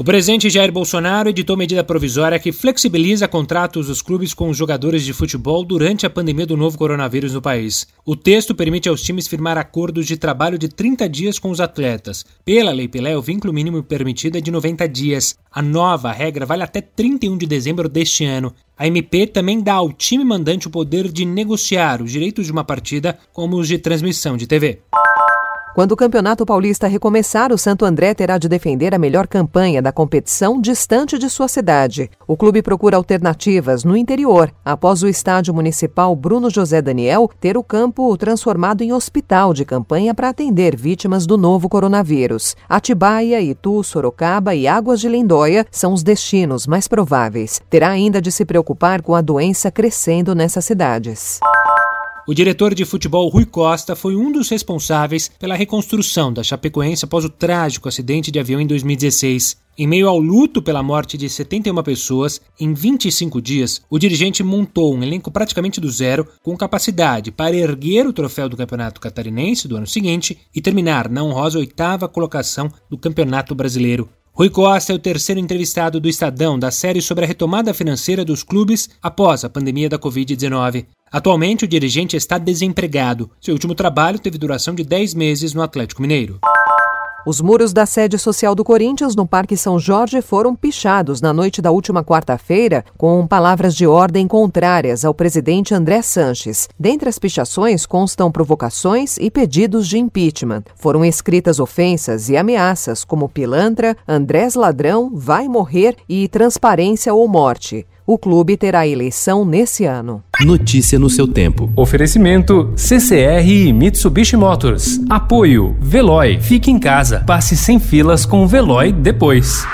O presidente Jair Bolsonaro editou medida provisória que flexibiliza contratos dos clubes com os jogadores de futebol durante a pandemia do novo coronavírus no país. O texto permite aos times firmar acordos de trabalho de 30 dias com os atletas. Pela Lei Pelé, o vínculo mínimo permitido é de 90 dias. A nova regra vale até 31 de dezembro deste ano. A MP também dá ao time mandante o poder de negociar os direitos de uma partida, como os de transmissão de TV. Quando o Campeonato Paulista recomeçar, o Santo André terá de defender a melhor campanha da competição distante de sua cidade. O clube procura alternativas no interior, após o estádio municipal Bruno José Daniel ter o campo transformado em hospital de campanha para atender vítimas do novo coronavírus. Atibaia, Itu, Sorocaba e Águas de Lindóia são os destinos mais prováveis. Terá ainda de se preocupar com a doença crescendo nessas cidades. O diretor de futebol Rui Costa foi um dos responsáveis pela reconstrução da Chapecoense após o trágico acidente de avião em 2016. Em meio ao luto pela morte de 71 pessoas, em 25 dias, o dirigente montou um elenco praticamente do zero, com capacidade para erguer o troféu do Campeonato Catarinense do ano seguinte e terminar na honrosa oitava colocação do Campeonato Brasileiro. Rui Costa é o terceiro entrevistado do Estadão da série sobre a retomada financeira dos clubes após a pandemia da Covid-19. Atualmente, o dirigente está desempregado. Seu último trabalho teve duração de 10 meses no Atlético Mineiro. Os muros da sede social do Corinthians no Parque São Jorge foram pichados na noite da última quarta-feira com palavras de ordem contrárias ao presidente André Sanches. Dentre as pichações constam provocações e pedidos de impeachment. Foram escritas ofensas e ameaças como pilantra, Andrés ladrão, vai morrer e transparência ou morte. O clube terá eleição nesse ano. Notícia no seu tempo. Oferecimento CCR e Mitsubishi Motors. Apoio Veloy. Fique em casa. Passe sem filas com o Veloy depois.